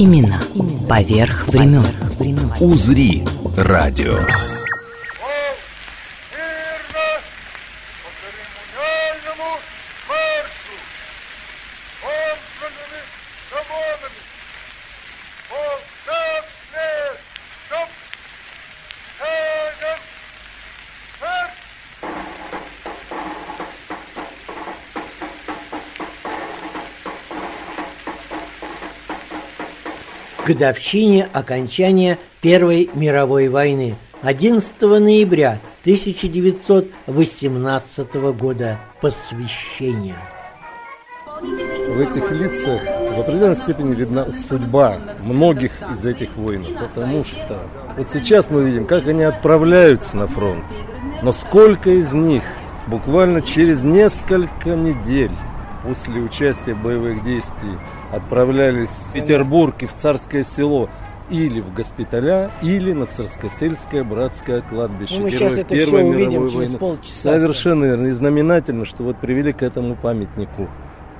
Именно. Поверх времен. «Узри» радио. Годовщине окончания Первой мировой войны 11 ноября 1918 года посвящение. В этих лицах в определенной степени видна судьба многих из этих воинов, потому что вот сейчас мы видим, как они отправляются на фронт, но сколько из них буквально через несколько недель после участия в боевых действий отправлялись в Петербург и в Царское село или в госпиталя, или на Царскосельское братское кладбище. Ну, мы Героев сейчас это Первой все увидим через войны. полчаса. Совершенно верно. И знаменательно, что вот привели к этому памятнику.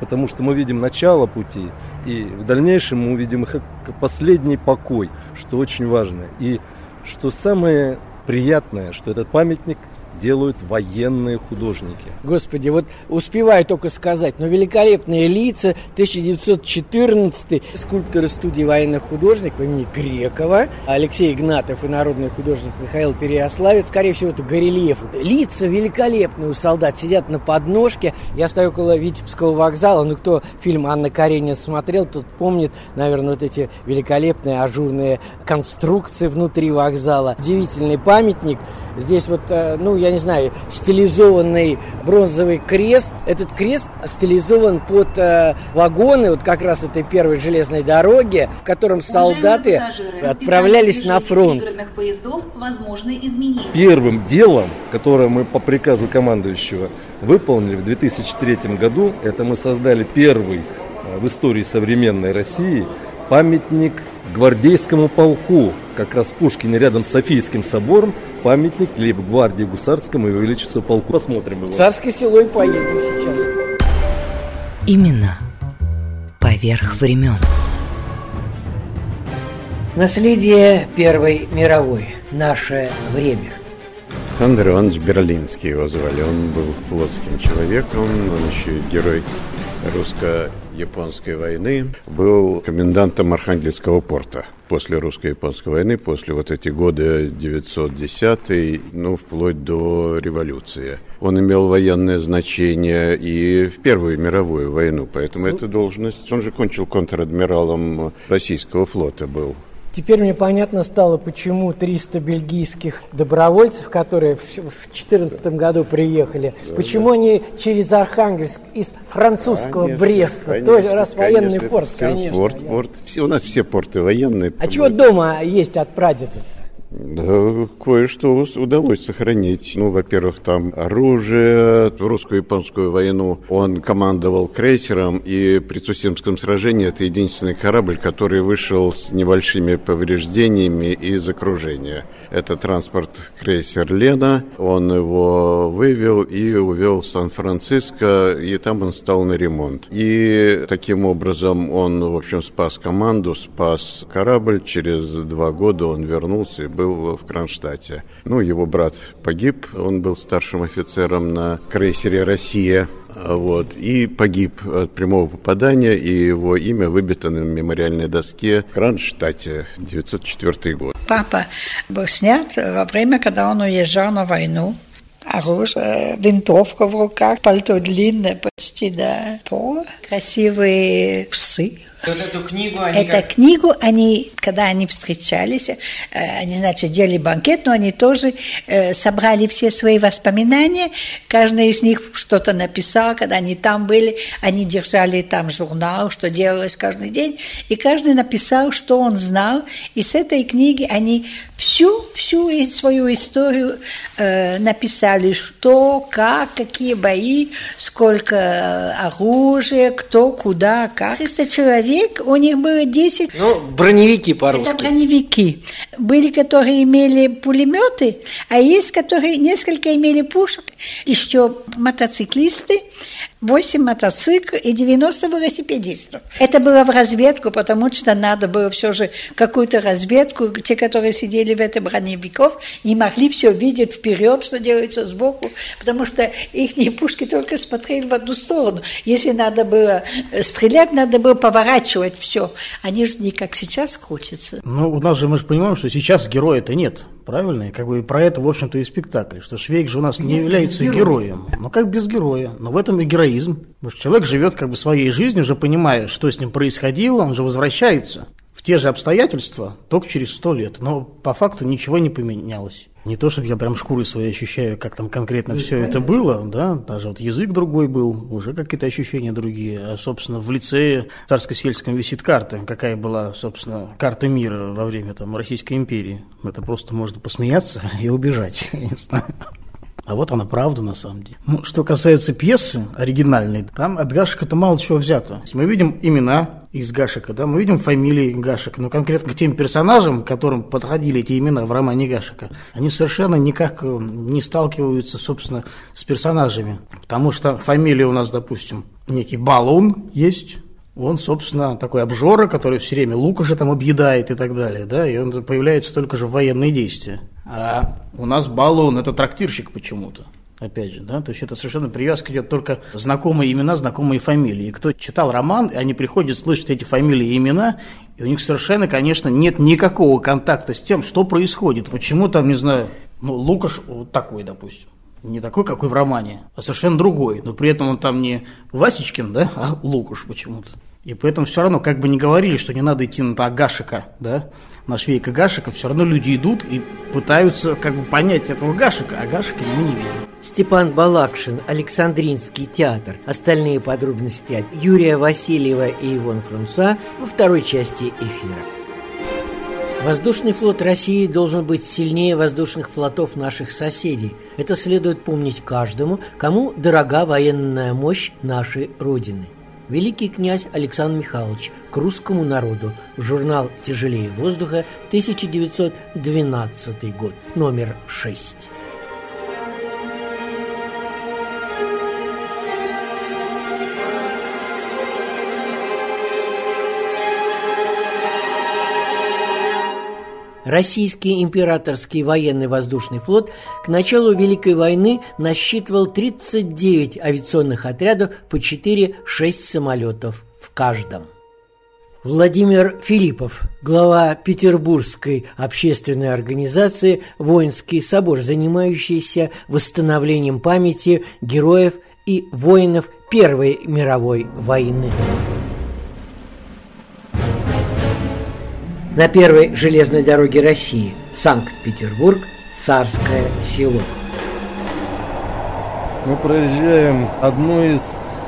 Потому что мы видим начало пути, и в дальнейшем мы увидим их последний покой, что очень важно. И что самое приятное, что этот памятник делают военные художники. Господи, вот успеваю только сказать, но великолепные лица 1914 скульпторы студии военных художников имени Грекова, Алексей Игнатов и народный художник Михаил Переославец, скорее всего, это горельеф. Лица великолепные у солдат, сидят на подножке. Я стою около Витебского вокзала, ну кто фильм Анна Каренина смотрел, тот помнит, наверное, вот эти великолепные ажурные конструкции внутри вокзала. Удивительный памятник. Здесь вот, э, ну, я не знаю, стилизованный бронзовый крест. Этот крест стилизован под э, вагоны, вот как раз этой первой железной дороги, в котором солдаты отправлялись на фронт. поездов возможны изменения. Первым делом, которое мы по приказу командующего выполнили в 2003 году, это мы создали первый э, в истории современной России памятник гвардейскому полку, как раз в Пушкине рядом с Софийским собором, памятник лейб-гвардии гусарскому и величеству полку. Посмотрим его. В Царское село и поеду сейчас. Именно. Поверх времен. Наследие Первой мировой. Наше время. Александр Иванович Берлинский его звали. Он был флотским человеком, он еще и герой русско-японской войны. Был комендантом Архангельского порта после русско-японской войны, после вот эти годы 910 ну, вплоть до революции. Он имел военное значение и в Первую мировую войну, поэтому эта должность... Он же кончил контр-адмиралом российского флота был. Теперь мне понятно стало, почему 300 бельгийских добровольцев, которые в 2014 году приехали, почему они через Архангельск из французского Конечно, Бреста, конечно, тоже раз военный конечно, порт, это всё конечно. Порт, порт. Все, у нас все порты военные. А чего дома есть от прадеда? Кое-что удалось сохранить. Ну, во-первых, там оружие. В русско-японскую войну он командовал крейсером, и при Цусимском сражении это единственный корабль, который вышел с небольшими повреждениями из окружения. Это транспорт крейсер «Лена». Он его вывел и увел в Сан-Франциско, и там он стал на ремонт. И таким образом он, в общем, спас команду, спас корабль. Через два года он вернулся и был в Кронштадте. Ну, его брат погиб, он был старшим офицером на крейсере «Россия». Вот, и погиб от прямого попадания, и его имя выбито на мемориальной доске в Кронштадте, 904 год. Папа был снят во время, когда он уезжал на войну. Оружие, винтовка в руках, пальто длинное, почти до пола. Красивые псы. Вот эту книгу они Эту как- книгу они, когда они встречались, э, они, значит, делали банкет, но они тоже э, собрали все свои воспоминания. Каждый из них что-то написал, когда они там были, они держали там журнал, что делалось каждый день, и каждый написал, что он знал. И с этой книги они всю, всю свою историю э, написали, что, как, какие бои, сколько э, оружия, кто, куда, как. 300 человек, у них было 10 Ну, броневики это по-русски. броневики. Были, которые имели пулеметы, а есть, которые несколько имели пушек. Еще мотоциклисты, 8 мотоциклов и 90 велосипедистов. Это было в разведку, потому что надо было все же какую-то разведку. Те, которые сидели в этом броневиков, не могли все видеть вперед, что делается сбоку, потому что их пушки только смотрели в одну сторону. Если надо было э, стрелять, надо было поворачивать все. Они же не как сейчас крутятся. Ну, у нас же мы же понимаем, что сейчас героя-то нет, правильно? И как бы про это, в общем-то, и спектакль, что Швейк же у нас не является героем. Ну, как без героя. Но в этом и героизм. Потому что человек живет как бы своей жизнью, уже понимая, что с ним происходило, он же возвращается в те же обстоятельства, только через сто лет. Но по факту ничего не поменялось. Не то, чтобы я прям шкурой своей ощущаю, как там конкретно все это было, да, даже вот язык другой был, уже какие-то ощущения другие. А, собственно, в лицее царско-сельском висит карта, какая была, собственно, карта мира во время там Российской империи. Это просто можно посмеяться и убежать, я не знаю. А вот она правда на самом деле. Ну, что касается пьесы оригинальной, там от Гашика-то мало чего взято. Мы видим имена из Гашика, да, мы видим фамилии Гашика, но конкретно к тем персонажам, к которым подходили эти имена в романе Гашика, они совершенно никак э, не сталкиваются, собственно, с персонажами. Потому что фамилия у нас, допустим, некий Балун есть, он, собственно, такой обжора, который все время Лукаша там объедает и так далее, да, и он появляется только же в военные действия. А у нас Балун – это трактирщик почему-то. Опять же, да, то есть это совершенно привязка идет только знакомые имена, знакомые фамилии. И кто читал роман, они приходят слышать эти фамилии и имена, и у них совершенно, конечно, нет никакого контакта с тем, что происходит. Почему там, не знаю, ну, Лукаш вот такой, допустим. Не такой, какой в романе, а совершенно другой. Но при этом он там не Васечкин, да, а Лукаш почему-то. И поэтому все равно, как бы не говорили, что не надо идти на Гашика, да, на Швейка Гашика, все равно люди идут и пытаются как бы понять этого Гашика, а Гашика мы не видим. Степан Балакшин, Александринский театр. Остальные подробности от Юрия Васильева и Ивон Фрунца во второй части эфира. Воздушный флот России должен быть сильнее воздушных флотов наших соседей. Это следует помнить каждому, кому дорога военная мощь нашей Родины. Великий князь Александр Михайлович к русскому народу. Журнал «Тяжелее воздуха», 1912 год, номер 6. Российский императорский военный воздушный флот к началу Великой войны насчитывал 39 авиационных отрядов по 4-6 самолетов в каждом. Владимир Филиппов, глава Петербургской общественной организации «Воинский собор», занимающийся восстановлением памяти героев и воинов Первой мировой войны. На первой железной дороге России Санкт-Петербург, Царское село. Мы проезжаем одно из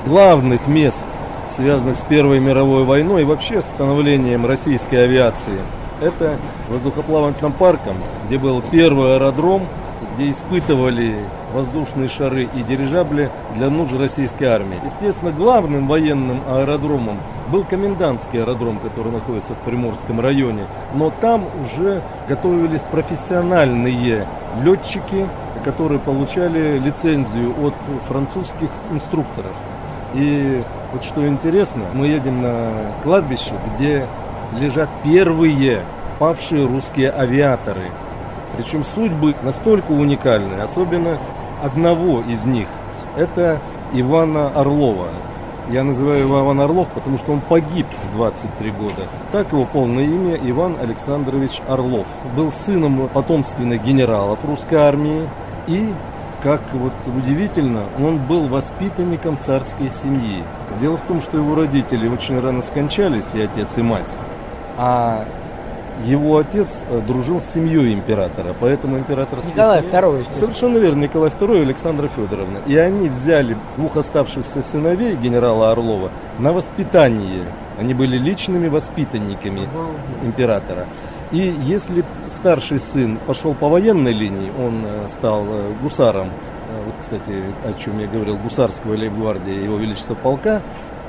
главных мест, связанных с Первой мировой войной и вообще с становлением российской авиации. Это воздухоплавательным парком, где был первый аэродром, где испытывали воздушные шары и дирижабли для нужд российской армии. Естественно, главным военным аэродромом был комендантский аэродром, который находится в Приморском районе. Но там уже готовились профессиональные летчики, которые получали лицензию от французских инструкторов. И вот что интересно, мы едем на кладбище, где лежат первые павшие русские авиаторы. Причем судьбы настолько уникальны, особенно одного из них. Это Ивана Орлова. Я называю его Иван Орлов, потому что он погиб в 23 года. Так его полное имя Иван Александрович Орлов. Был сыном потомственных генералов русской армии и как вот удивительно, он был воспитанником царской семьи. Дело в том, что его родители очень рано скончались, и отец, и мать. А его отец э, дружил с семьей императора, поэтому императорская Николай семья... II, Совершенно верно, Николай II и Александра Федоровна. И они взяли двух оставшихся сыновей генерала Орлова на воспитание. Они были личными воспитанниками императора. И если старший сын пошел по военной линии, он э, стал э, гусаром, вот, кстати, о чем я говорил, гусарского лейб-гвардии Его Величества полка,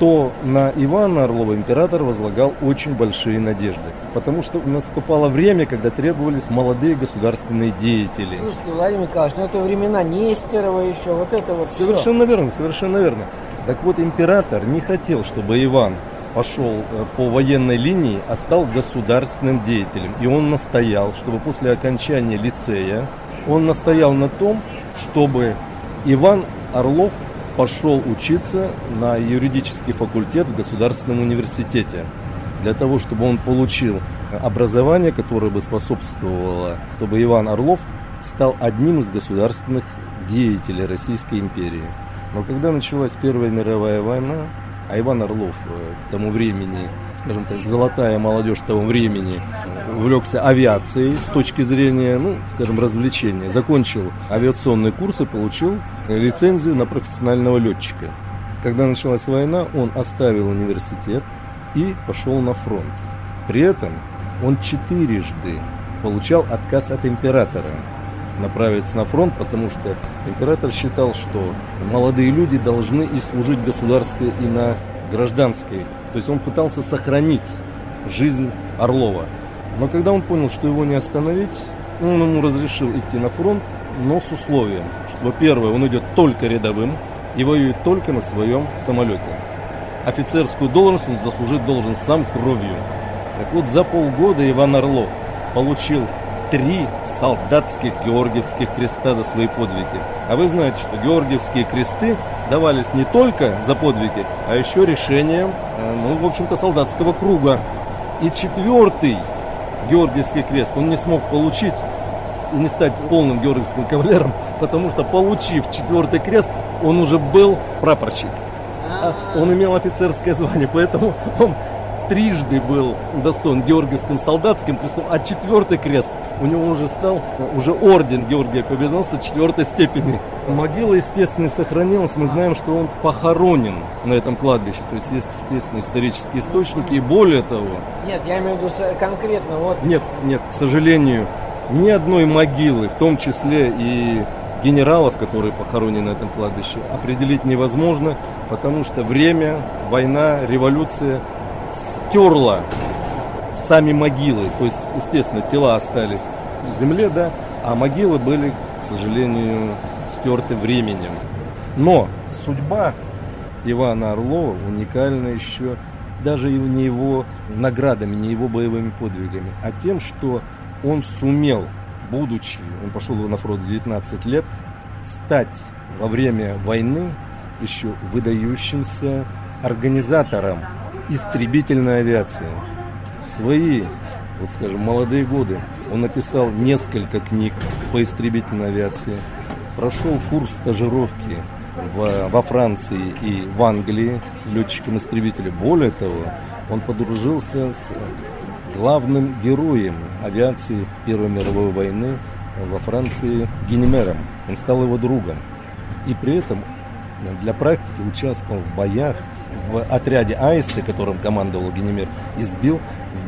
то на Ивана Орлова император возлагал очень большие надежды. Потому что наступало время, когда требовались молодые государственные деятели. Слушайте, Владимир Николаевич, ну это времена Нестерова еще, вот это вот Совершенно все. верно, совершенно верно. Так вот, император не хотел, чтобы Иван пошел э, по военной линии, а стал государственным деятелем. И он настоял, чтобы после окончания лицея, он настоял на том, чтобы Иван Орлов пошел учиться на юридический факультет в Государственном университете. Для того, чтобы он получил образование, которое бы способствовало, чтобы Иван Орлов стал одним из государственных деятелей Российской империи. Но когда началась Первая мировая война, а Иван Орлов э, к тому времени, скажем так, золотая молодежь того времени, увлекся авиацией с точки зрения, ну, скажем, развлечения. Закончил авиационные курсы, получил лицензию на профессионального летчика. Когда началась война, он оставил университет и пошел на фронт. При этом он четырежды получал отказ от императора направиться на фронт, потому что император считал, что молодые люди должны и служить государству и на гражданской. То есть он пытался сохранить жизнь Орлова. Но когда он понял, что его не остановить, он ему разрешил идти на фронт, но с условием, что, первое, он идет только рядовым и воюет только на своем самолете. Офицерскую должность он заслужить должен сам кровью. Так вот, за полгода Иван Орлов получил три солдатских георгиевских креста за свои подвиги. А вы знаете, что георгиевские кресты давались не только за подвиги, а еще решением, э, ну, в общем-то, солдатского круга. И четвертый георгиевский крест он не смог получить и не стать полным георгиевским кавалером, потому что, получив четвертый крест, он уже был прапорщик. А он имел офицерское звание, поэтому он трижды был удостоен Георгиевским солдатским крестом, а четвертый крест у него уже стал уже орден Георгия Победоносца четвертой степени. Могила, естественно, сохранилась. Мы знаем, что он похоронен на этом кладбище. То есть есть, естественно, исторические источники. И более того... Нет, я имею в виду конкретно вот... Нет, нет, к сожалению, ни одной могилы, в том числе и генералов, которые похоронены на этом кладбище, определить невозможно, потому что время, война, революция стерла сами могилы. То есть, естественно, тела остались в земле, да, а могилы были, к сожалению, стерты временем. Но судьба Ивана Орлова уникальна еще даже не его наградами, не его боевыми подвигами, а тем, что он сумел, будучи, он пошел на фронт в 19 лет, стать во время войны еще выдающимся организатором истребительной авиации. В свои, вот скажем, молодые годы он написал несколько книг по истребительной авиации, прошел курс стажировки в, во Франции и в Англии летчиком-истребителя. Более того, он подружился с главным героем авиации Первой мировой войны во Франции Генемером. Он стал его другом. И при этом для практики участвовал в боях в отряде Аисты, которым командовал Генемер, избил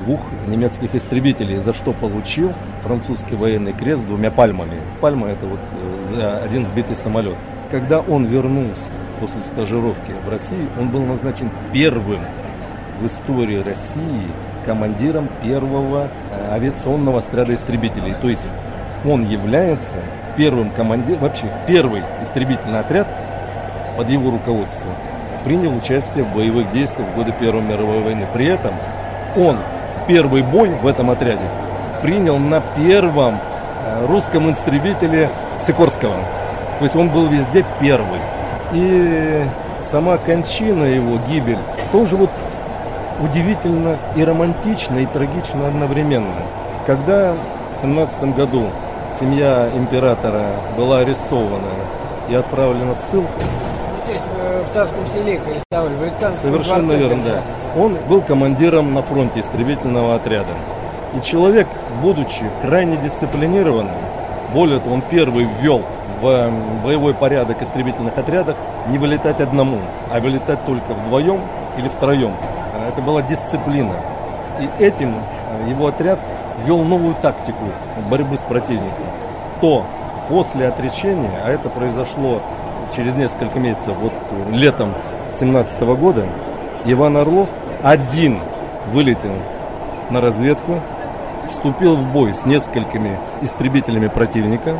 двух немецких истребителей, за что получил французский военный крест с двумя пальмами. Пальма это вот э, за один сбитый самолет. Когда он вернулся после стажировки в Россию, он был назначен первым в истории России командиром первого э, авиационного отряда истребителей. То есть он является первым командиром, вообще первый истребительный отряд под его руководством принял участие в боевых действиях в годы Первой мировой войны. При этом он первый бой в этом отряде принял на первом э, русском истребителе Сикорского. То есть он был везде первый. И сама кончина его, гибель, тоже вот удивительно и романтично, и трагично одновременно. Когда в 17 году семья императора была арестована и отправлена в ссылку. Царском селе их арестовали, в Александровском Совершенно дворце. верно, да. Он был командиром на фронте истребительного отряда. И человек, будучи крайне дисциплинированным, более того, он первый ввел в э, боевой порядок истребительных отрядов не вылетать одному, а вылетать только вдвоем или втроем. Э, Это была дисциплина. И этим э, его отряд ввел новую тактику борьбы с противником. То после отречения, а это произошло через несколько месяцев, вот э, летом 17 года, Иван Орлов один вылетел на разведку, вступил в бой с несколькими истребителями противника,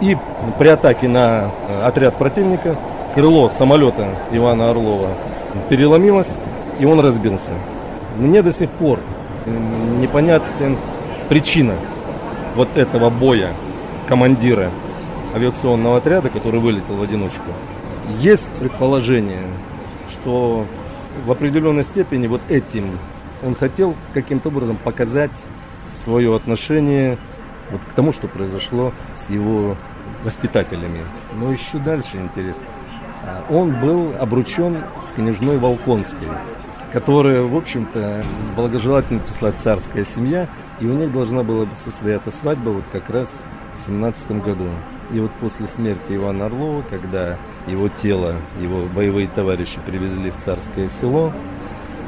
и при атаке на э, отряд противника крыло самолета Ивана Орлова переломилось, и он разбился. Мне до сих пор м, непонятна причина вот этого боя командира авиационного отряда, который вылетел в одиночку. Есть предположение, что в определенной степени вот этим он хотел каким-то образом показать свое отношение вот к тому, что произошло с его воспитателями. Но еще дальше интересно. А, Он был обручен с княжной Волконской, которая, в общем-то, благожелательная числа царская семья, и у них должна была бы состояться свадьба вот как раз в 17 году. И вот после смерти Ивана Орлова, когда его тело, его боевые товарищи привезли в царское село,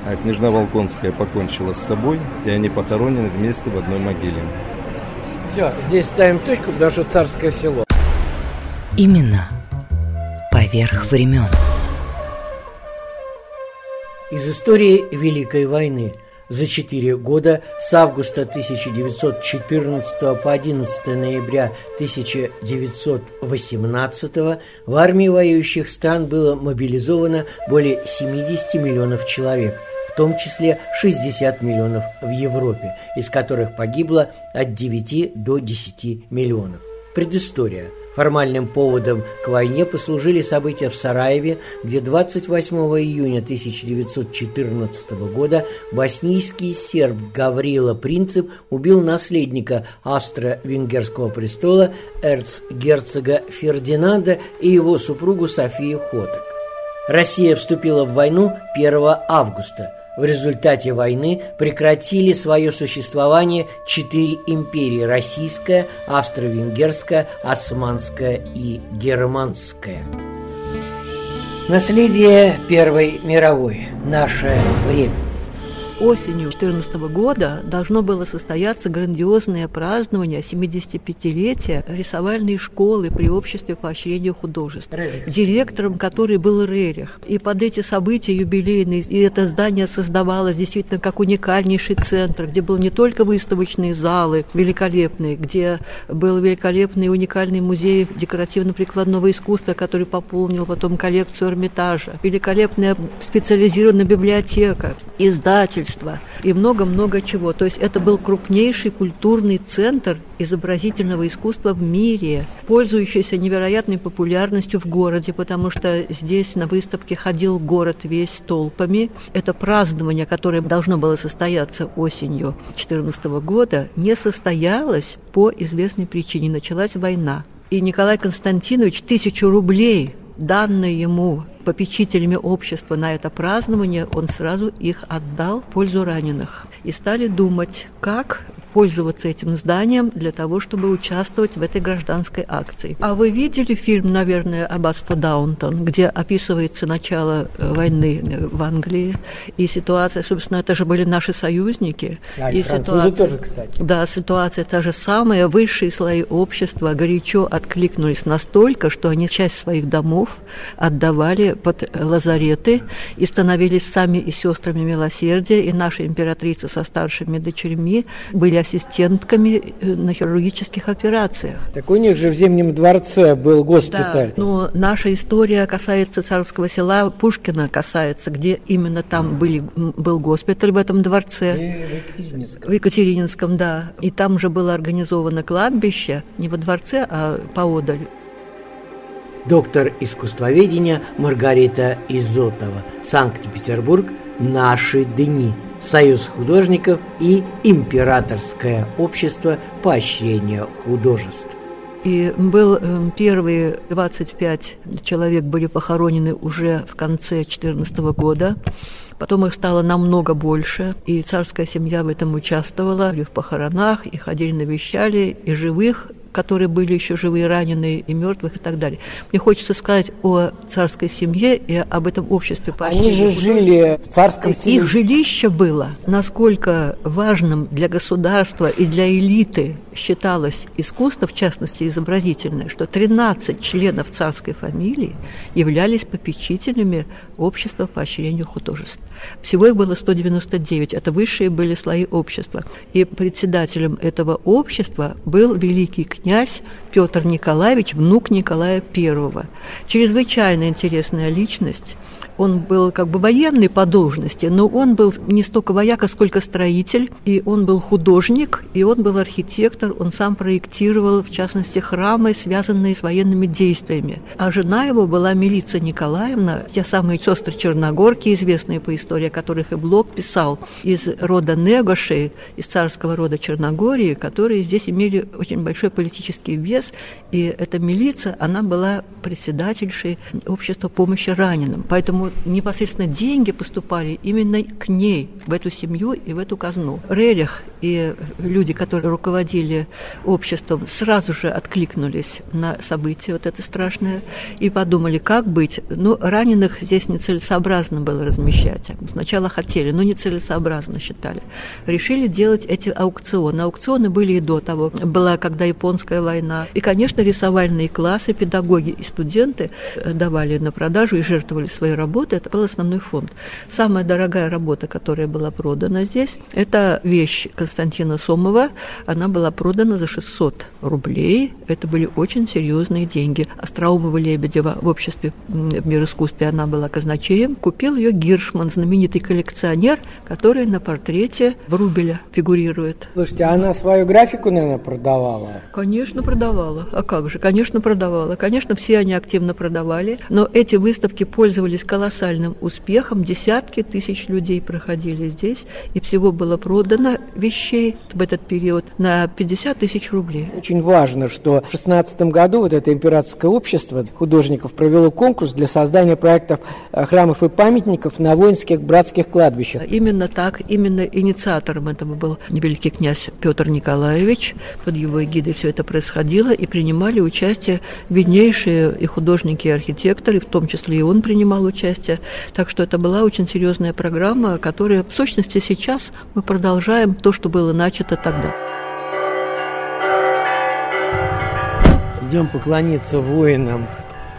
а княжна Волконская покончила с собой, и они похоронены вместе в одной могиле. Все, здесь ставим точку, потому что царское село. Именно поверх времен. Из истории Великой войны за четыре года с августа 1914 по 11 ноября 1918 в армии воюющих стран было мобилизовано более 70 миллионов человек, в том числе 60 миллионов в Европе, из которых погибло от 9 до 10 миллионов. Предыстория – Формальным поводом к войне послужили события в Сараеве, где 28 июня 1914 года боснийский серб Гаврила Принцип убил наследника австро-венгерского престола эрцгерцога Фердинанда и его супругу Софию Хоток. Россия вступила в войну 1 августа – в результате войны прекратили свое существование четыре империи – российская, австро-венгерская, османская и германская. Наследие Первой мировой. Наше время. Осенью 2014 года должно было состояться грандиозное празднование 75-летия рисовальной школы при обществе поощрения художеств, директором которой был Рерих. И под эти события юбилейные, и это здание создавалось действительно как уникальнейший центр, где был не только выставочные залы великолепные, где был великолепный и уникальный музей декоративно-прикладного искусства, который пополнил потом коллекцию Эрмитажа, великолепная специализированная библиотека, издательство и много-много чего. То есть это был крупнейший культурный центр изобразительного искусства в мире, пользующийся невероятной популярностью в городе, потому что здесь на выставке ходил город весь толпами. Это празднование, которое должно было состояться осенью 2014 года, не состоялось по известной причине. Началась война. И Николай Константинович тысячу рублей данные ему попечителями общества на это празднование, он сразу их отдал в пользу раненых. И стали думать, как пользоваться этим зданием для того, чтобы участвовать в этой гражданской акции. А вы видели фильм, наверное, «Аббатство Даунтон», где описывается начало э, войны э, в Англии и ситуация, собственно, это же были наши союзники. Да, и французы тоже, кстати. Да, ситуация та же самая. Высшие слои общества горячо откликнулись настолько, что они часть своих домов отдавали под лазареты и становились сами и сестрами милосердия, и наша императрица со старшими дочерьми были ассистентками э, на хирургических операциях. Так у них же в Зимнем дворце был госпиталь. Да, но наша история касается царского села Пушкина, касается, где именно там были, был госпиталь в этом дворце. в Екатерининском. В Екатерининском, да. И там же было организовано кладбище, не во дворце, а поодаль. Доктор искусствоведения Маргарита Изотова. Санкт-Петербург. Наши дни. Союз художников и Императорское общество поощрения художеств. И был э, первые 25 человек были похоронены уже в конце 2014 года. Потом их стало намного больше, и царская семья в этом участвовала, и в похоронах, и ходили навещали, и живых которые были еще живые, раненые и мертвых и так далее. Мне хочется сказать о царской семье и об этом обществе. Они же жили в царском селе. Их жилище было, насколько важным для государства и для элиты считалось искусство, в частности изобразительное, что 13 членов царской фамилии являлись попечителями общества по поощрению художеств. Всего их было 199, это высшие были слои общества. И председателем этого общества был великий князь Петр Николаевич, внук Николая I. Чрезвычайно интересная личность – он был как бы военный по должности, но он был не столько вояка, сколько строитель, и он был художник, и он был архитектор, он сам проектировал, в частности, храмы, связанные с военными действиями. А жена его была Милица Николаевна, те самые сестры Черногорки, известные по истории, о которых и Блок писал, из рода Негоши, из царского рода Черногории, которые здесь имели очень большой политический вес, и эта милиция, она была председательшей общества помощи раненым. Поэтому непосредственно деньги поступали именно к ней, в эту семью и в эту казну. Рерих и люди, которые руководили обществом, сразу же откликнулись на событие вот это страшное и подумали, как быть. Ну, раненых здесь нецелесообразно было размещать. Сначала хотели, но нецелесообразно считали. Решили делать эти аукционы. Аукционы были и до того. Была когда японская война. И, конечно, рисовальные классы, педагоги и студенты давали на продажу и жертвовали работой работы, это был основной фонд. Самая дорогая работа, которая была продана здесь, это вещь Константина Сомова. Она была продана за 600 рублей. Это были очень серьезные деньги. Остроумова Лебедева в обществе в мир искусстве она была казначеем. Купил ее Гиршман, знаменитый коллекционер, который на портрете Врубеля фигурирует. Слушайте, а она свою графику, наверное, продавала? Конечно, продавала. А как же? Конечно, продавала. Конечно, все они активно продавали. Но эти выставки пользовались колоссальным колоссальным успехом. Десятки тысяч людей проходили здесь, и всего было продано вещей в этот период на 50 тысяч рублей. Очень важно, что в 16 году вот это императорское общество художников провело конкурс для создания проектов э, храмов и памятников на воинских братских кладбищах. Именно так, именно инициатором этого был великий князь Петр Николаевич. Под его эгидой все это происходило, и принимали участие виднейшие и художники, и архитекторы, в том числе и он принимал участие. Так что это была очень серьезная программа, которая в сущности сейчас мы продолжаем то, что было начато тогда. Идем поклониться воинам.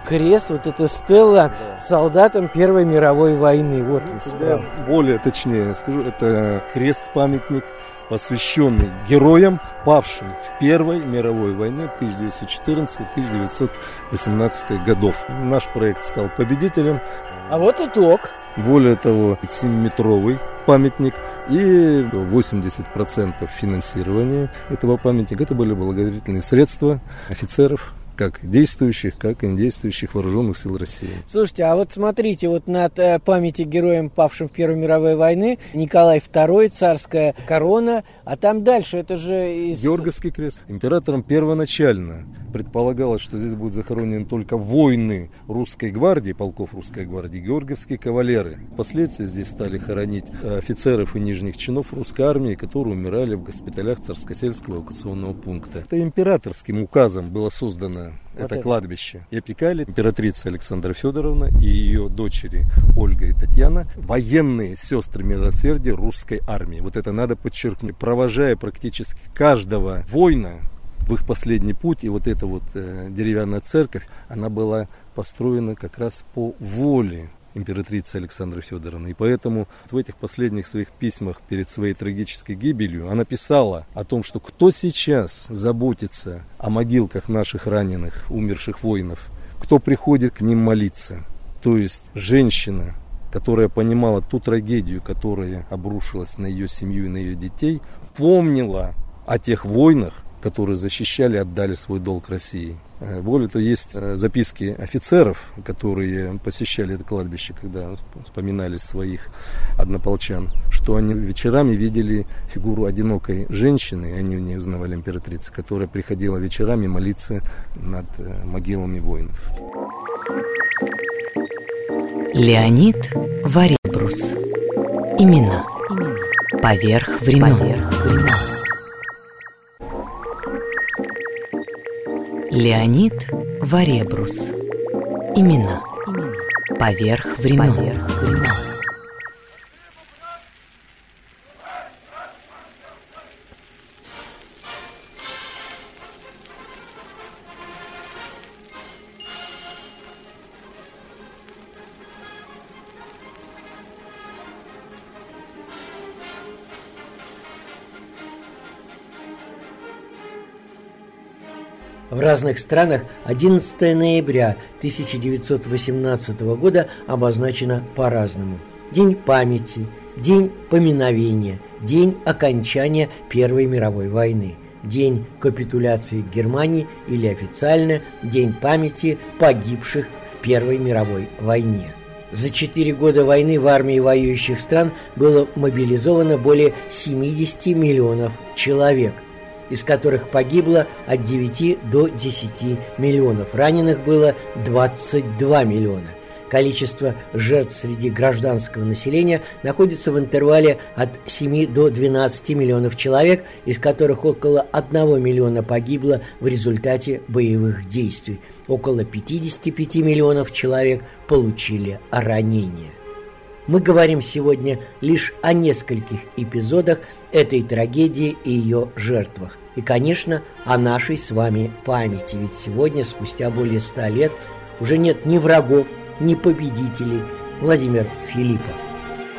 Крест, вот эта стелла солдатам Первой мировой войны. Вот да, более точнее скажу, это крест-памятник посвященный героям, павшим в Первой мировой войне 1914-1918 годов. Наш проект стал победителем. А вот итог. Более того, 7-метровый памятник и 80% финансирования этого памятника это были благотворительные средства офицеров, как действующих, как и недействующих вооруженных сил России. Слушайте, а вот смотрите, вот над э, памяти героям, павшим в Первой мировой войны, Николай II, царская корона, а там дальше, это же из... Георгиевский крест. Императором первоначально предполагалось, что здесь будут захоронены только воины русской гвардии, полков русской гвардии, георгиевские кавалеры. Впоследствии здесь стали хоронить э, офицеров и нижних чинов русской армии, которые умирали в госпиталях Царскосельского эвакуационного пункта. Это императорским указом было создано вот это, это кладбище. И опекали императрица Александра Федоровна и ее дочери Ольга и Татьяна, военные сестры милосердия русской армии. Вот это надо подчеркнуть. Провожая практически каждого воина, в их последний путь. И вот эта вот э, деревянная церковь, она была построена как раз по воле императрицы Александры Федоровны. И поэтому в этих последних своих письмах перед своей трагической гибелью она писала о том, что кто сейчас заботится о могилках наших раненых, умерших воинов, кто приходит к ним молиться. То есть женщина, которая понимала ту трагедию, которая обрушилась на ее семью и на ее детей, помнила о тех войнах, которые защищали, отдали свой долг России. Э, более того, есть э, записки офицеров, которые посещали это кладбище, когда вспоминали своих однополчан, что они вечерами видели фигуру одинокой женщины, они в ней узнавали императрицы, которая приходила вечерами молиться над э, могилами воинов. Леонид Варибрус. Имена. Поверх времен. Поверх времен. Леонид Варебрус. Имена. Поверх времен. Поверх времен. Разных странах 11 ноября 1918 года обозначено по-разному. День памяти, день поминовения, день окончания Первой мировой войны, день капитуляции Германии или официально День памяти погибших в Первой мировой войне. За четыре года войны в армии воюющих стран было мобилизовано более 70 миллионов человек – из которых погибло от 9 до 10 миллионов. Раненых было 22 миллиона. Количество жертв среди гражданского населения находится в интервале от 7 до 12 миллионов человек, из которых около 1 миллиона погибло в результате боевых действий. Около 55 миллионов человек получили ранения. Мы говорим сегодня лишь о нескольких эпизодах этой трагедии и ее жертвах. И, конечно, о нашей с вами памяти. Ведь сегодня, спустя более ста лет, уже нет ни врагов, ни победителей. Владимир Филиппов.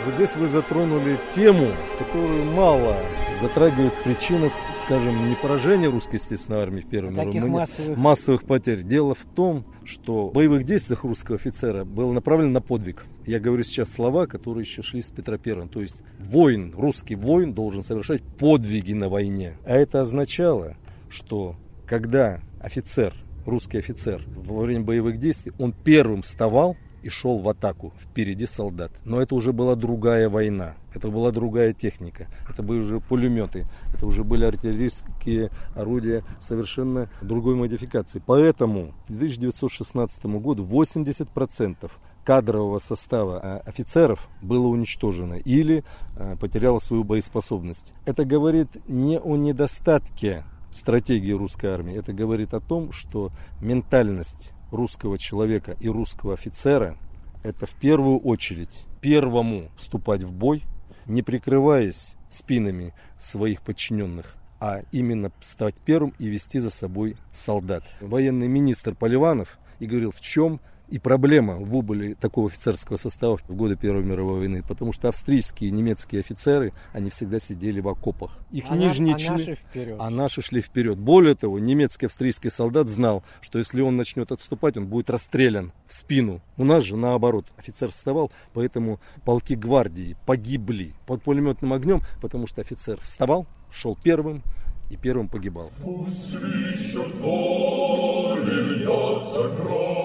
Вот здесь вы затронули тему, которую мало затрагивает причины, скажем, не поражения русской естественной армии в Первой а мировой массовых... массовых потерь. Дело в том, что в боевых действиях русского офицера было направлено на подвиг. Я говорю сейчас слова, которые еще шли с Петра Первым. То есть воин, русский воин должен совершать подвиги на войне. А это означало, что когда офицер, русский офицер во время боевых действий, он первым вставал и шел в атаку впереди солдат. Но это уже была другая война, это была другая техника, это были уже пулеметы, это уже были артиллерийские орудия совершенно другой модификации. Поэтому к 1916 году 80% кадрового состава а, офицеров было уничтожено или а, потеряло свою боеспособность. Это говорит не о недостатке стратегии русской армии, это говорит о том, что ментальность русского человека и русского офицера – это в первую очередь первому вступать в бой, не прикрываясь спинами своих подчиненных, а именно стать первым и вести за собой солдат. Военный министр Поливанов и говорил, в чем и проблема в убыли такого офицерского состава в годы Первой мировой войны, потому что австрийские и немецкие офицеры, они всегда сидели в окопах. Их а нижние а члены, наши вперед. а наши шли вперед. Более того, немецкий австрийский солдат знал, что если он начнет отступать, он будет расстрелян в спину. У нас же наоборот, офицер вставал, поэтому полки гвардии погибли под пулеметным огнем, потому что офицер вставал, шел первым, и первым погибал. Пусть свищут поле, льется кровь,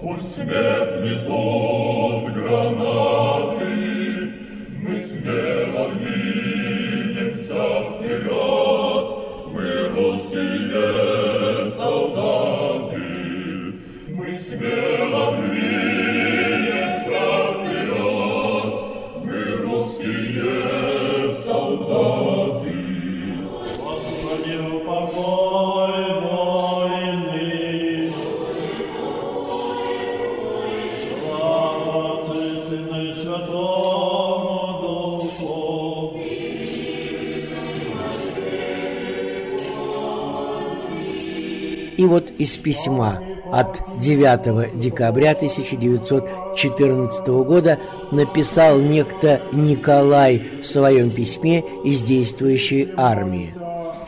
Пусть свет везут гранаты, Мы смело двинемся вперед, Мы русские Вот из письма от 9 декабря 1914 года написал некто Николай в своем письме из действующей армии.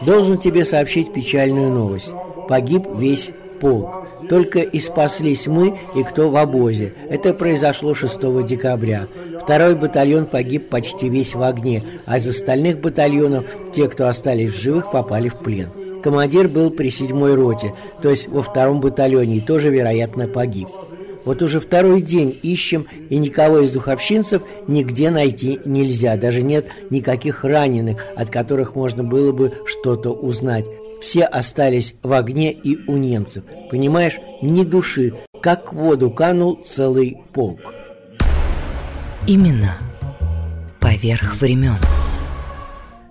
«Должен тебе сообщить печальную новость. Погиб весь полк. Только и спаслись мы и кто в обозе. Это произошло 6 декабря. Второй батальон погиб почти весь в огне, а из остальных батальонов те, кто остались в живых, попали в плен. Командир был при седьмой роте, то есть во втором батальоне, и тоже, вероятно, погиб. Вот уже второй день ищем, и никого из духовщинцев нигде найти нельзя. Даже нет никаких раненых, от которых можно было бы что-то узнать. Все остались в огне и у немцев. Понимаешь, ни души, как в воду канул целый полк. Именно поверх времен.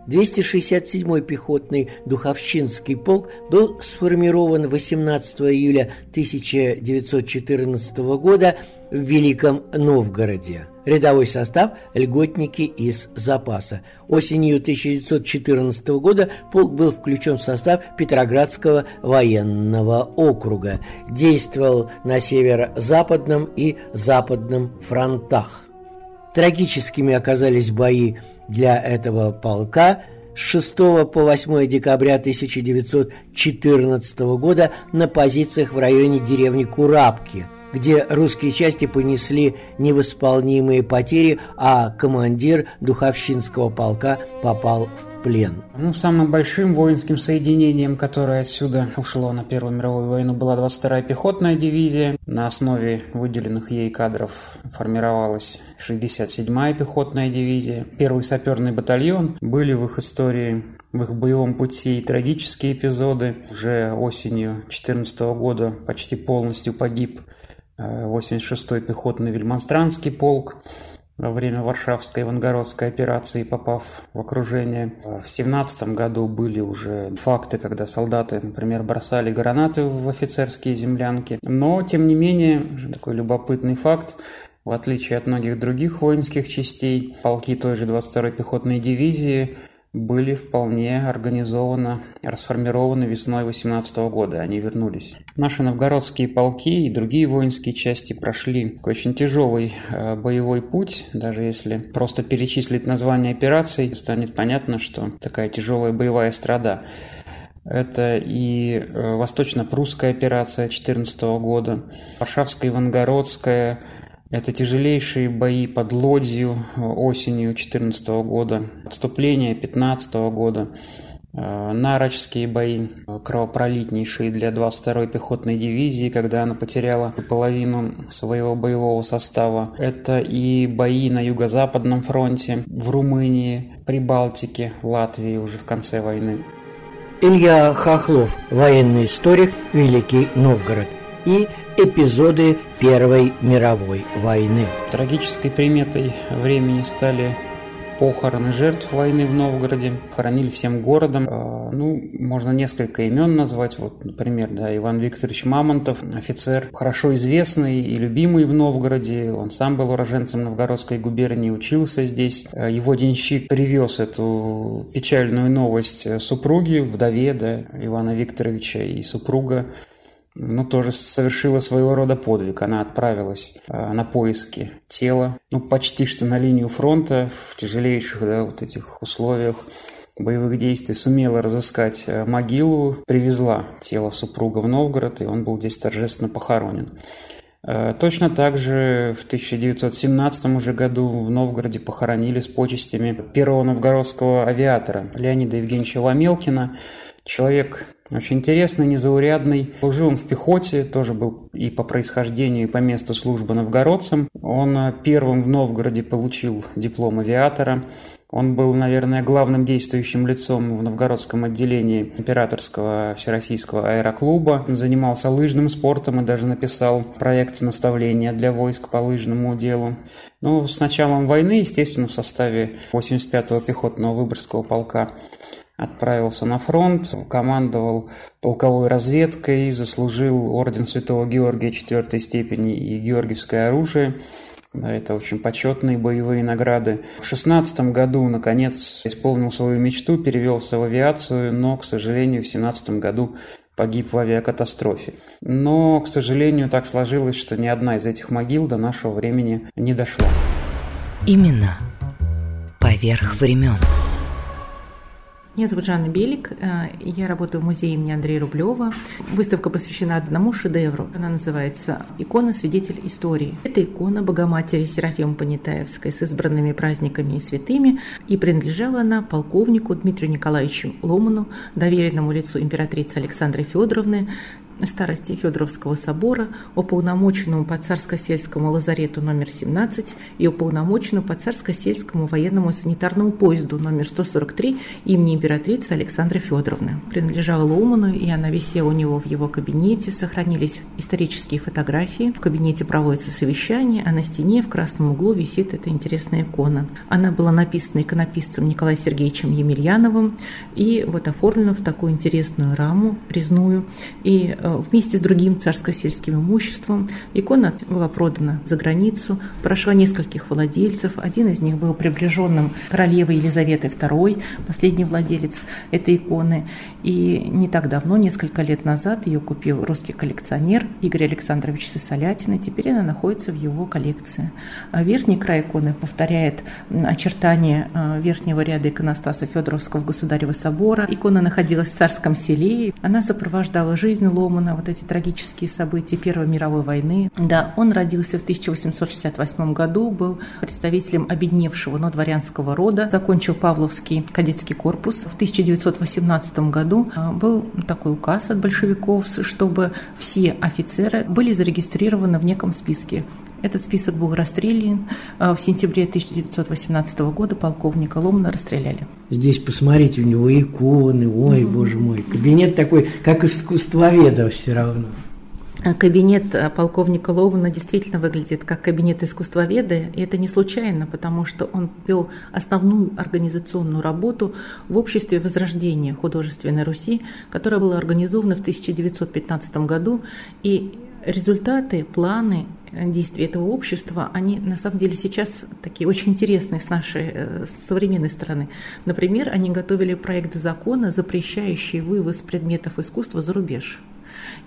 267-й пехотный Духовщинский полк был сформирован 18 июля 1914 года в Великом Новгороде. Рядовой состав – льготники из запаса. Осенью 1914 года полк был включен в состав Петроградского военного округа. Действовал на северо-западном и западном фронтах. Трагическими оказались бои для этого полка с 6 по 8 декабря 1914 года на позициях в районе деревни Курабки, где русские части понесли невосполнимые потери, а командир Духовщинского полка попал в плен. Ну, самым большим воинским соединением, которое отсюда ушло на Первую мировую войну, была 22-я пехотная дивизия. На основе выделенных ей кадров формировалась 67-я пехотная дивизия. Первый саперный батальон. Были в их истории в их боевом пути трагические эпизоды. Уже осенью 2014 года почти полностью погиб 86-й э, пехотный Вельмонстранский полк во время Варшавской Ивангородской операции, попав в окружение. В 17 году были уже факты, когда солдаты, например, бросали гранаты в офицерские землянки. Но, тем не менее, такой любопытный факт, в отличие от многих других воинских частей, полки той же 22-й пехотной дивизии были вполне организованно расформированы весной 18 года. Они вернулись. Наши новгородские полки и другие воинские части прошли очень тяжелый э, боевой путь. Даже если просто перечислить название операций, станет понятно, что такая тяжелая боевая страда. Это и э, Восточно-Прусская операция 14 года, Варшавская, Ивангородская, это тяжелейшие бои под Лодью э, осенью 2014 года, отступление 2015 года, э, Нарочские бои, э, кровопролитнейшие для 22-й пехотной дивизии, когда она потеряла половину своего боевого состава. Это и бои на Юго-Западном фронте, в Румынии, Прибалтике, Латвии уже в конце войны. Илья Хохлов, военный историк, Великий Новгород и эпизоды Первой мировой войны. Трагической приметой времени стали похороны жертв войны в Новгороде. Хоронили всем городом. А, ну, можно несколько имен назвать. Вот, например, да, Иван Викторович Мамонтов, офицер, хорошо известный и любимый в Новгороде. Он сам был уроженцем Новгородской губернии, учился здесь. А, его денщик привез эту печальную новость супруге, вдове да, Ивана Викторовича и супруга ну, тоже совершила своего рода подвиг. Она отправилась э, на поиски тела, ну, почти что на линию фронта в тяжелейших, да, вот этих условиях боевых действий сумела разыскать э, могилу, привезла тело супруга в Новгород, и он был здесь торжественно похоронен. Э, точно так же в 1917 уже году в Новгороде похоронили с почестями первого новгородского авиатора Леонида Евгеньевича Ломелкина, Человек очень интересный, незаурядный. Служил он в пехоте, тоже был и по происхождению, и по месту службы новгородцем. Он э, первым в Новгороде получил диплом авиатора. Он был, наверное, главным действующим лицом в новгородском отделении императорского всероссийского аэроклуба. Он занимался лыжным спортом и даже написал проект наставления для войск по лыжному делу. Ну, с началом войны, естественно, в составе 85-го пехотного выборгского полка отправился на фронт, командовал полковой разведкой, заслужил орден Святого Георгия четвертой степени и Георгиевское оружие. Да, это очень почетные боевые награды. В шестнадцатом году, наконец, исполнил свою мечту, перевелся в авиацию, но, к сожалению, в семнадцатом году погиб в авиакатастрофе. Но, к сожалению, так сложилось, что ни одна из этих могил до нашего времени не дошла. Именно поверх времен. Меня зовут Жанна Белик, э, я работаю в музее имени Андрея Рублева. Выставка посвящена одному шедевру. Она называется «Икона. Свидетель истории». Это икона Богоматери Серафима Понятаевской с избранными праздниками и святыми, и принадлежала она полковнику Дмитрию Николаевичу Ломану, доверенному лицу императрицы Александры Федоровны, старости Федоровского собора, уполномоченному по царско-сельскому лазарету номер 17 и уполномоченному по царско-сельскому военному санитарному поезду номер 143 имени императрицы Александры Федоровны. Принадлежала Лоуману, и она висела у него в его кабинете. Сохранились исторические фотографии. В кабинете проводится совещание, а на стене в красном углу висит эта интересная икона. Она была написана иконописцем Николаем Сергеевичем Емельяновым и вот оформлена в такую интересную раму резную. И э, вместе с другим царско-сельским имуществом. Икона была продана за границу, прошла нескольких владельцев. Один из них был приближенным королевы Елизаветы II, последний владелец этой иконы. И не так давно, несколько лет назад, ее купил русский коллекционер Игорь Александрович Сысолятин, и теперь она находится в его коллекции. А верхний край иконы повторяет очертания э, верхнего ряда иконостаса Федоровского государева собора. Икона находилась в царском селе, она сопровождала жизнь Лома Баумана, вот эти трагические события Первой мировой войны. Да, он родился в 1868 году, был представителем обедневшего, но дворянского рода, закончил Павловский кадетский корпус. В 1918 году а, был такой указ от большевиков, чтобы все офицеры были зарегистрированы в неком списке. Этот список был расстрелян. А, в сентябре 1918 года полковника Ломана расстреляли. Здесь посмотрите, у него иконы, ой, угу. боже мой. Кабинет такой, как искусствоведа все равно. А, кабинет а, полковника Ломана действительно выглядит как кабинет искусствоведа, и это не случайно, потому что он вел основную организационную работу в обществе Возрождения художественной Руси, которое было организовано в 1915 году, и результаты, планы действий этого общества, они на самом деле сейчас такие очень интересные с нашей э, с современной стороны. Например, они готовили проект закона, запрещающий вывоз предметов искусства за рубеж.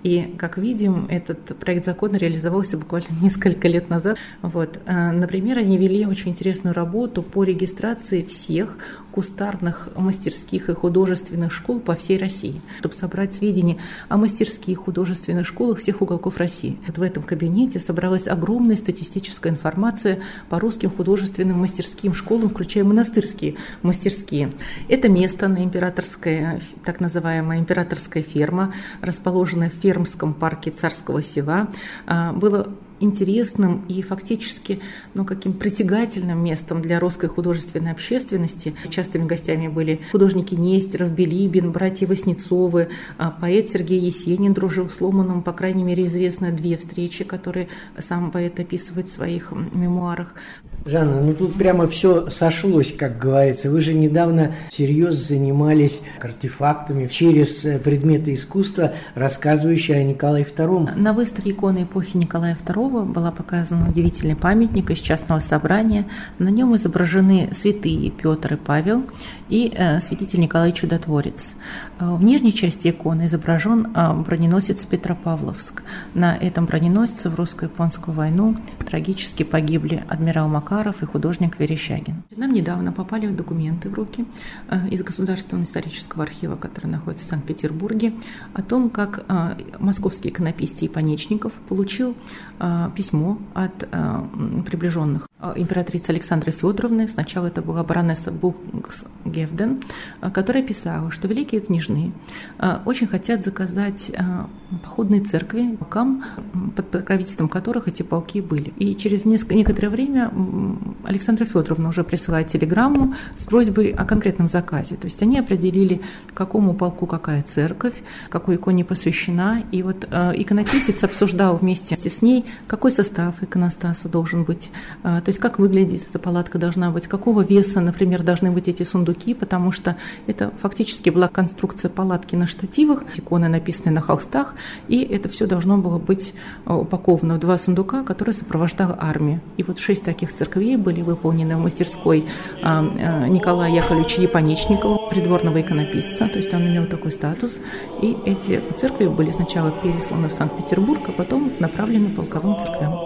И, как видим, этот проект закона реализовался буквально несколько лет назад. Вот. Э, например, они вели очень интересную работу по регистрации всех кустарных мастерских и художественных школ по всей России, чтобы собрать сведения о мастерских художественных школах всех уголков России. Вот в этом кабинете собралась огромная статистическая информация по русским художественным мастерским школам, включая монастырские мастерские. Это место на императорской, так называемая императорская ферма, расположенная в фермском парке Царского села, а, было интересным и фактически ну, каким притягательным местом для русской художественной общественности. Частыми гостями были художники Нестеров, Белибин, братья Васнецовы, а, поэт Сергей Есенин дружил с Ломаном, по крайней мере, известны две встречи, которые сам поэт описывает в своих мемуарах. Жанна, ну тут прямо все сошлось, как говорится. Вы же недавно серьезно занимались артефактами через э, предметы искусства, рассказывающие о Николае II. На выставке иконы эпохи Николая II была показана удивительный памятник из частного собрания. На нем изображены святые Петр и Павел и э, святитель Николай Чудотворец. Э, в нижней части иконы изображен э, броненосец Петропавловск. На этом броненосце в русско-японскую войну трагически погибли адмирал Макаров и художник Верещагин. Нам недавно попали документы в руки из Государственного исторического архива, который находится в Санкт-Петербурге, о том, как московский иконописец Ипанечников получил письмо от э, приближенных э, императрицы Александры Федоровны. Сначала это была баронесса Бухгевден, которая писала, что великие княжны очень хотят заказать походные церкви полкам, под покровительством которых эти полки были. И через некоторое время Александра Федоровна уже присылает телеграмму с просьбой о конкретном заказе. То есть они определили, какому полку какая церковь, какой иконе посвящена. И вот иконописец обсуждал вместе с ней, какой состав иконостаса должен быть, а, то есть как выглядит эта палатка должна быть, какого веса, например, должны быть эти сундуки, потому что это фактически была конструкция палатки на штативах, иконы написаны на холстах, и это все должно было быть а, упаковано в два сундука, которые сопровождала армия. И вот шесть таких церквей были выполнены в мастерской а, Николая Яковлевича Японечникова, придворного иконописца, то есть он имел такой статус, и эти церкви были сначала пересланы в Санкт-Петербург, а потом направлены полковым церквям.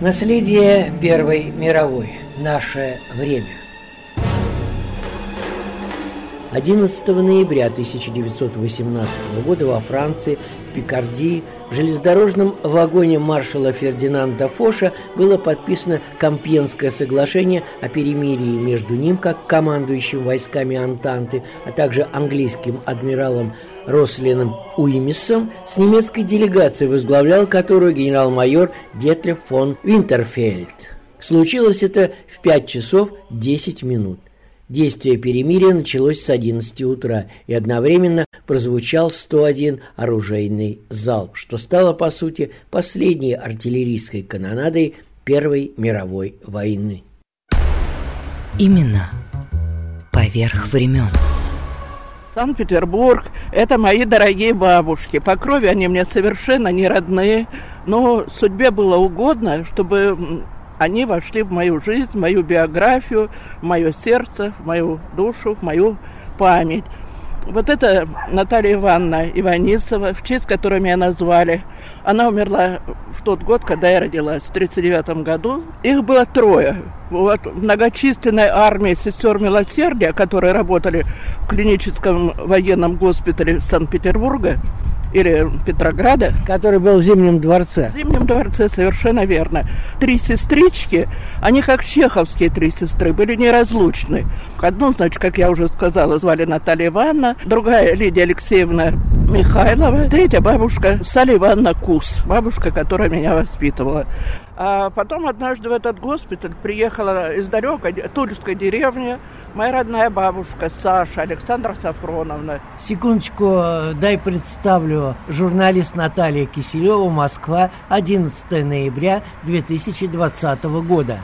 Наследие Первой мировой. Наше время. 11 ноября 1918 года во Франции, в Пикардии, в железнодорожном вагоне маршала Фердинанда Фоша было подписано Компьенское соглашение о перемирии между ним, как командующим войсками Антанты, а также английским адмиралом Рослином Уимисом с немецкой делегацией, возглавлял которую генерал-майор Детлев фон Винтерфельд. Случилось это в 5 часов 10 минут. Действие перемирия началось с 11 утра, и одновременно прозвучал 101 оружейный залп, что стало, по сути, последней артиллерийской канонадой Первой мировой войны. Именно поверх времен. Санкт-Петербург – это мои дорогие бабушки. По крови они мне совершенно не родные, но судьбе было угодно, чтобы они вошли в мою жизнь, в мою биографию, в мое сердце, в мою душу, в мою память. Вот это Наталья Ивановна Иванисова, в честь которой меня назвали. Она умерла в тот год, когда я родилась, в 1939 году. Их было трое. Вот многочисленной армии сестер милосердия, которые работали в клиническом военном госпитале Санкт-Петербурга, или Петрограда. Который был в Зимнем дворце. В Зимнем дворце, совершенно верно. Три сестрички, они как чеховские три сестры, были неразлучны. Одну, значит, как я уже сказала, звали Наталья Ивановна, другая Лидия Алексеевна Михайлова, третья бабушка Саля Ивановна Кус, бабушка, которая меня воспитывала. А потом однажды в этот госпиталь приехала из далекой тульской деревни моя родная бабушка Саша Александра Сафроновна. Секундочку, дай представлю. Журналист Наталья Киселева, Москва, 11 ноября 2020 года.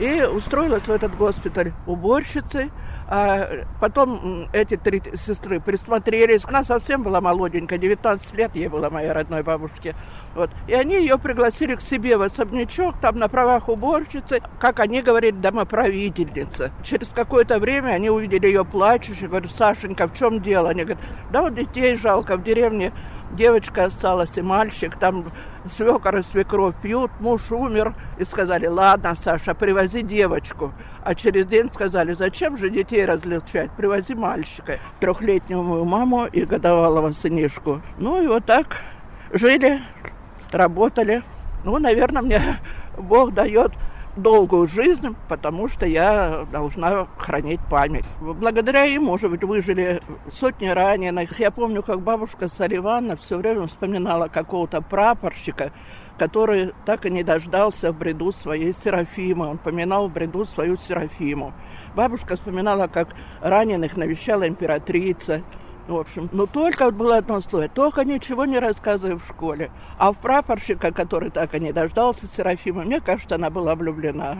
И устроилась в этот госпиталь уборщицей. А потом эти три сестры присмотрелись. Она совсем была молоденькая, 19 лет ей было моей родной бабушке. Вот. И они ее пригласили к себе в особнячок, там на правах уборщицы, как они говорили, домоправительница. Через какое-то время они увидели ее плачущей, говорят, Сашенька, в чем дело? Они говорят, да вот детей жалко, в деревне девочка осталась и мальчик, там свекор и свекровь пьют, муж умер, и сказали, ладно, Саша, привози девочку. А через день сказали, зачем же детей различать, привози мальчика, трехлетнюю мою маму и годовалого сынишку. Ну и вот так жили, работали. Ну, наверное, мне Бог дает долгую жизнь, потому что я должна хранить память. Благодаря ему, может быть, выжили сотни раненых. Я помню, как бабушка Сариванна все время вспоминала какого-то прапорщика, который так и не дождался в бреду своей Серафимы. Он поминал в бреду свою Серафиму. Бабушка вспоминала, как раненых навещала императрица. В общем, но только было одно слово, только ничего не рассказывай в школе. А в прапорщика, который так и не дождался Серафима, мне кажется, она была влюблена.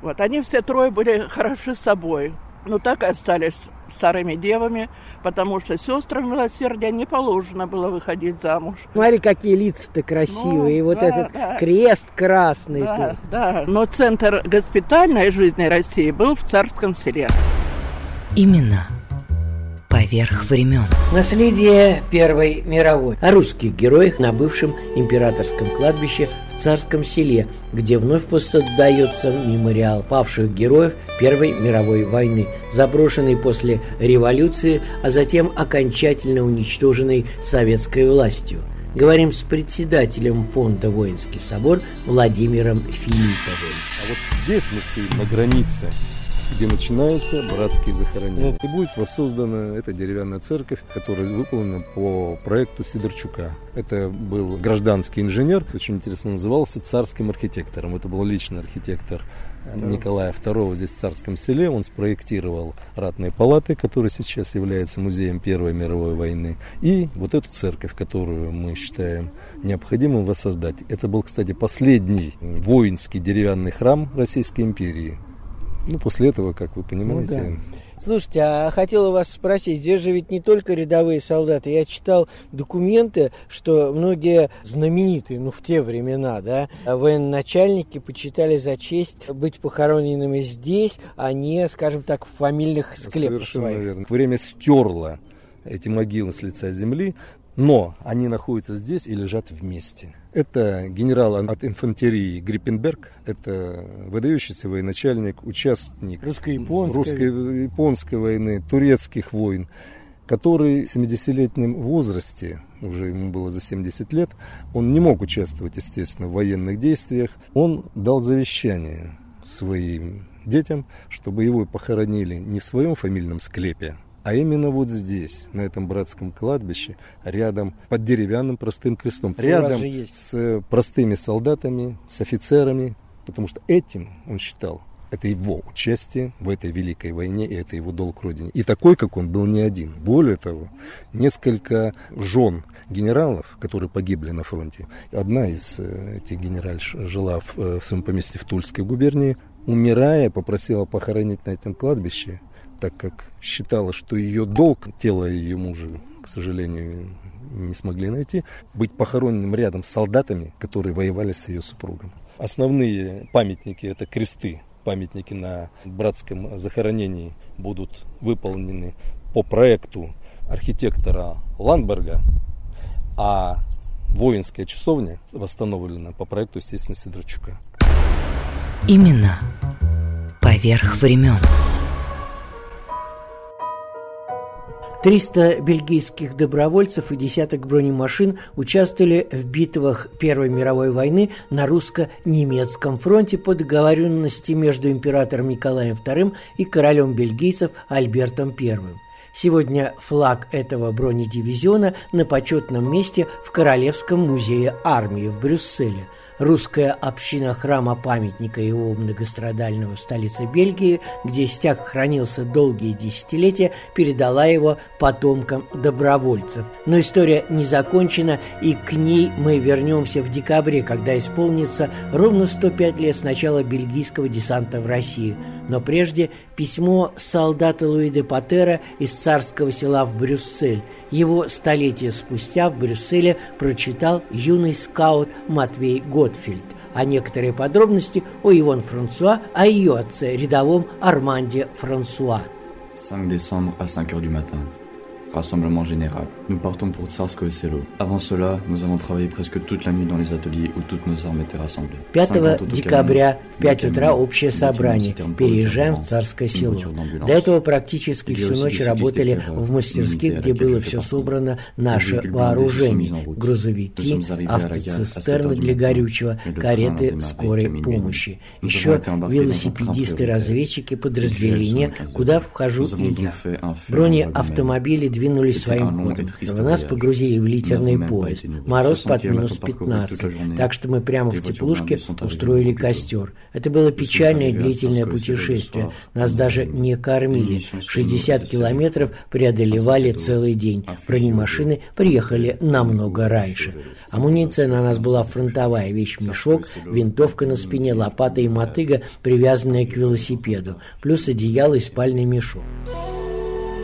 Вот, они все трое были хороши собой. Но так и остались старыми девами, потому что сестрам милосердия не положено было выходить замуж. Смотри, какие лица-то красивые, ну, и вот да, этот да. крест красный. Да, тут. да, но центр госпитальной жизни России был в Царском селе. Именно поверх времен. Наследие Первой мировой. О русских героях на бывшем императорском кладбище в Царском селе, где вновь воссоздается мемориал павших героев Первой мировой войны, заброшенный после революции, а затем окончательно уничтоженный советской властью. Говорим с председателем фонда «Воинский собор» Владимиром Филипповым. А вот здесь мы стоим на границе где начинаются братские захоронения. И будет воссоздана эта деревянная церковь, которая выполнена по проекту Сидорчука. Это был гражданский инженер, очень интересно назывался царским архитектором. Это был личный архитектор Николая II здесь в Царском селе. Он спроектировал ратные палаты, которые сейчас являются музеем Первой мировой войны. И вот эту церковь, которую мы считаем необходимым воссоздать. Это был, кстати, последний воинский деревянный храм Российской империи. Ну, после этого, как вы понимаете... Ну, да. Слушайте, а хотела вас спросить, здесь же ведь не только рядовые солдаты. Я читал документы, что многие знаменитые, ну, в те времена, да, военачальники почитали за честь быть похороненными здесь, а не, скажем так, в фамильных склепах Совершенно своих. верно. Время стерло эти могилы с лица земли. Но они находятся здесь и лежат вместе. Это генерал от инфантерии Гриппенберг, это выдающийся военачальник, участник русско-японской, русско-японской войны, турецких войн, который в 70-летнем возрасте, уже ему было за 70 лет, он не мог участвовать, естественно, в военных действиях. Он дал завещание своим детям, чтобы его похоронили не в своем фамильном склепе, а именно вот здесь, на этом братском кладбище, рядом, под деревянным простым крестом, рядом с простыми солдатами, с офицерами, потому что этим, он считал, это его участие в этой великой войне, и это его долг Родине. И такой, как он, был не один. Более того, несколько жен генералов, которые погибли на фронте. Одна из э, этих генеральш жила в, э, в своем поместье в Тульской губернии. Умирая, попросила похоронить на этом кладбище, так как считала, что ее долг, тело ее мужа, к сожалению, не смогли найти, быть похороненным рядом с солдатами, которые воевали с ее супругом. Основные памятники – это кресты, памятники на братском захоронении будут выполнены по проекту архитектора Ландберга, а воинская часовня восстановлена по проекту, естественно, Сидорчука. Именно поверх времен. 300 бельгийских добровольцев и десяток бронемашин участвовали в битвах Первой мировой войны на русско-немецком фронте по договоренности между императором Николаем II и королем бельгийцев Альбертом I. Сегодня флаг этого бронедивизиона на почетном месте в Королевском музее армии в Брюсселе – русская община храма памятника его многострадального в столице Бельгии, где стяг хранился долгие десятилетия, передала его потомкам добровольцев. Но история не закончена, и к ней мы вернемся в декабре, когда исполнится ровно 105 лет с начала бельгийского десанта в Россию. Но прежде письмо солдата Луи де Патера из царского села в Брюссель. Его столетия спустя в Брюсселе прочитал юный скаут Матвей Готфельд, а некоторые подробности о Иван Франсуа, о ее отце, рядовом Арманде Франсуа. 5 décembre à 5 heures du matin. Rassemblement. Nous partons pour Tsarskoye Selo. Avant cela, nous avons travaillé presque toute la nuit dans les ateliers où toutes nos armes étaient rassemblées. 5 декабря в 5 утра общее собрание. Переезжаем в Царское село. До этого практически всю ночь работали в мастерских, где было все собрано наше вооружение. Грузовики, автоцистерны для горючего, кареты скорой помощи. Еще велосипедисты-разведчики подразделения, куда вхожу и я. Бронеавтомобили двинулись своим ходом. Нас погрузили в литерный поезд. Мороз под минус 15. Так что мы прямо в теплушке устроили костер. Это было печальное длительное путешествие. Нас даже не кормили. 60 километров преодолевали целый день. Бронемашины приехали намного раньше. Амуниция на нас была фронтовая, вещь-мешок, винтовка на спине, лопата и мотыга, привязанная к велосипеду, плюс одеяло и спальный мешок.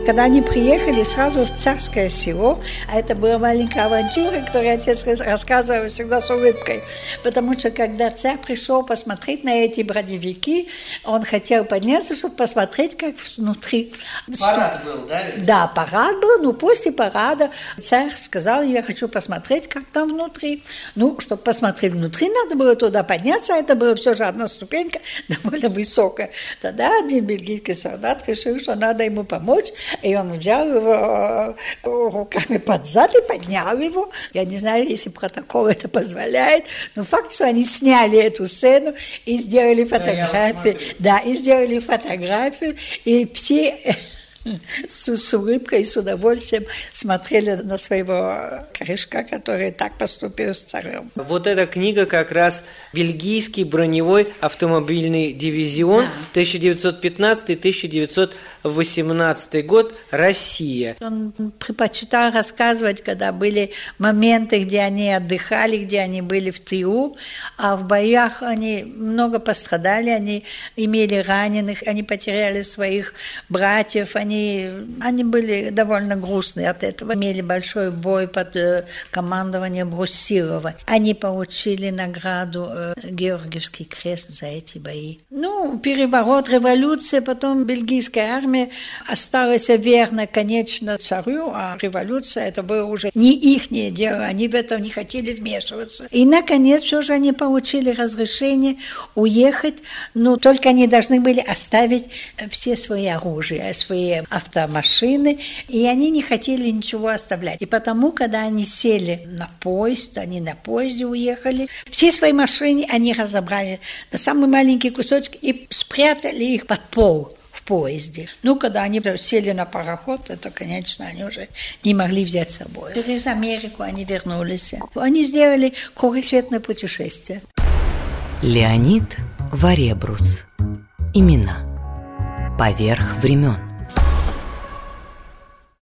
Когда они приехали сразу в царское село, а это была маленькая авантюра, которую отец рассказывал всегда с улыбкой, потому что когда царь пришел посмотреть на эти броневики, он хотел подняться, чтобы посмотреть, как внутри. Парад был, да? Ведь? Да, парад был, но после парада царь сказал, я хочу посмотреть, как там внутри. Ну, чтобы посмотреть внутри, надо было туда подняться, а это была все же одна ступенька довольно высокая. Тогда один бельгийский солдат решил, что надо ему помочь, и он взял его руками под зад и поднял его. Я не знаю, если протокол это позволяет, но факт, что они сняли эту сцену и сделали фотографии. Да, и сделали фотографию, и все с, с улыбкой и с удовольствием смотрели на своего корешка, который так поступил с царем. Вот эта книга как раз «Бельгийский броневой автомобильный дивизион» да. 1915-1918 год, Россия. Он предпочитал рассказывать, когда были моменты, где они отдыхали, где они были в тылу, а в боях они много пострадали, они имели раненых, они потеряли своих братьев, они они, они были довольно грустные от этого. Имели большой бой под э, командованием Брусилова. Они получили награду э, Георгиевский крест за эти бои. Ну, переворот, революция, потом бельгийская армия осталась верна, конечно, царю, а революция это было уже не их дело, они в этом не хотели вмешиваться. И, наконец, все же они получили разрешение уехать, но только они должны были оставить все свои оружия, свои автомашины, и они не хотели ничего оставлять. И потому, когда они сели на поезд, они на поезде уехали, все свои машины они разобрали на самый маленький кусочек и спрятали их под пол в поезде. Ну, когда они сели на пароход, это, конечно, они уже не могли взять с собой. Через Америку они вернулись. Они сделали кругосветное путешествие. Леонид Варебрус. Имена. Поверх времен.